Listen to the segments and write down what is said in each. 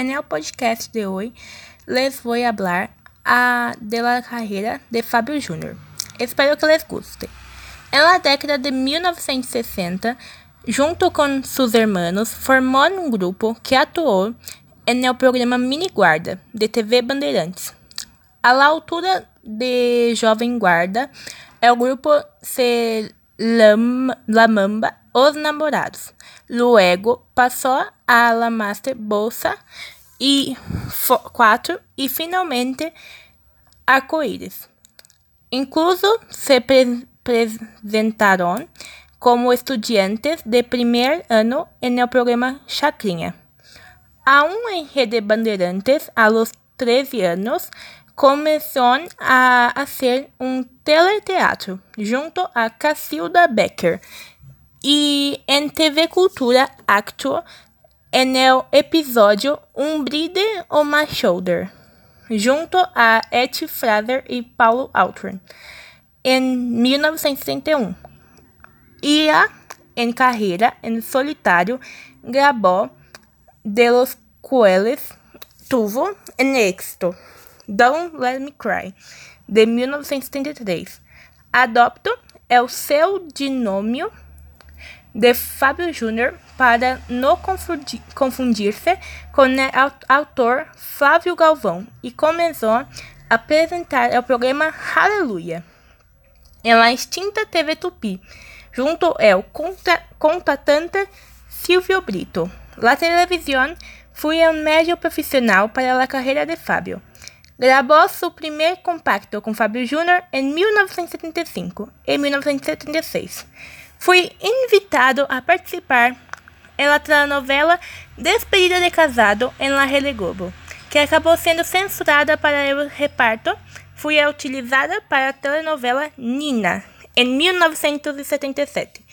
En podcast de hoy les voy a hablar a, de la de Fábio Júnior. Espero que les guste. En la década de 1960, junto con sus hermanos, formó un grupo que en el programa Mini Guarda de TV Bandeirantes. A la altura de Jovem Guarda, el grupo se llamaba Os Namorados. Luego passou a la Master Bolsa e 4 e finalmente Arco-Íris. Incluso se pre apresentaram como estudiantes de primeiro ano no programa Chacrinha. Aún em Rede Bandeirantes, a los 13 anos, começou a fazer um teleteatro junto a Cacilda Becker e em TV Cultura actuou no episódio Um Bride on My Shoulder, junto a Ed Fraser e Paulo Altrin, em 1961. Ia em carreira em solitário gravou De los Cuales tuvo en éxito Don't Let Me Cry, de 1973. Adopto é o seu dinômio de Fábio Júnior para não confundir-se com o autor Flávio Galvão e começou a apresentar o programa Aleluia em la extinta TV Tupi, junto ao contratante Silvio Brito. La televisión foi um meio profissional para a carreira de Fábio. Gravou seu primeiro compacto com Fábio Júnior em 1975 e 1976. Foi invitado a participar na telenovela Despedida de Casado em La Rede Globo, que acabou sendo censurada para o reparto. Foi utilizada para a telenovela Nina, em 1977,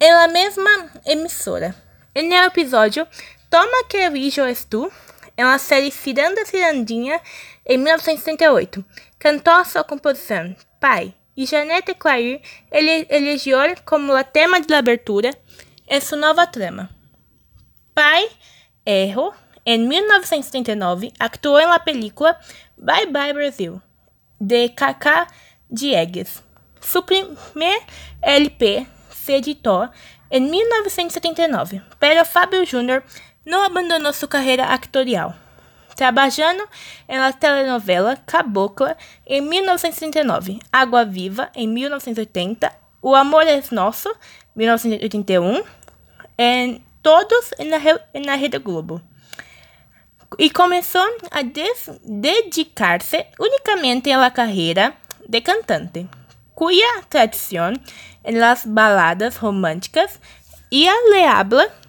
na mesma emissora. No episódio Toma que Rijo es tu, na série Ciranda Cirandinha, em 1978, cantou sua composição Pai e Janete Claire ele elegeu como o tema de abertura em sua nova trama. Pai Erro, em 1979, actuou na película Bye Bye Brasil, de Cacá Diegues. Seu primeiro LP se editou em 1979, pero Fábio Júnior não abandonou sua carreira actorial trabalhando na telenovela Cabocla em 1939, Água Viva em 1980, O Amor é Nosso, 1981, em todos na, na Rede Globo. E começou a dedicar-se unicamente à carreira de cantante, cuya tradição em las baladas românticas e a le habla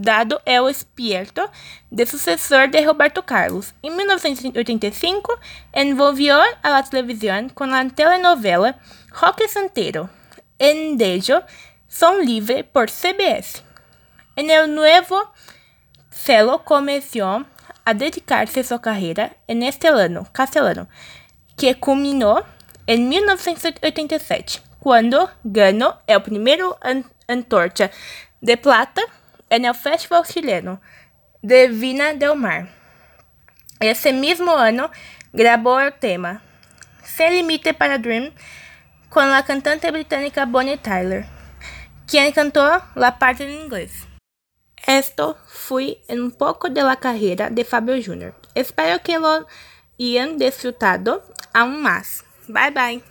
dado é o espírito de sucessor de Roberto Carlos. Em 1985, envolvió a la televisión con la telenovela Roque Santeiro, en Dejo, Son Livre por CBS. En el nuevo celo comenzó a dedicar-se a sua carreira en este ano castelano, que culminou em 1987, quando ganhou o primeiro Antorcha de Plata en el Festival Chileno de Vina del Mar. Esse mesmo ano, gravou o tema Se Limite para Dream com a cantante britânica Bonnie Tyler, quem cantou la parte em inglês. Esto foi um pouco de la carreira de Fábio Júnior. Espero que lo hayan disfrutado aún más. Bye bye.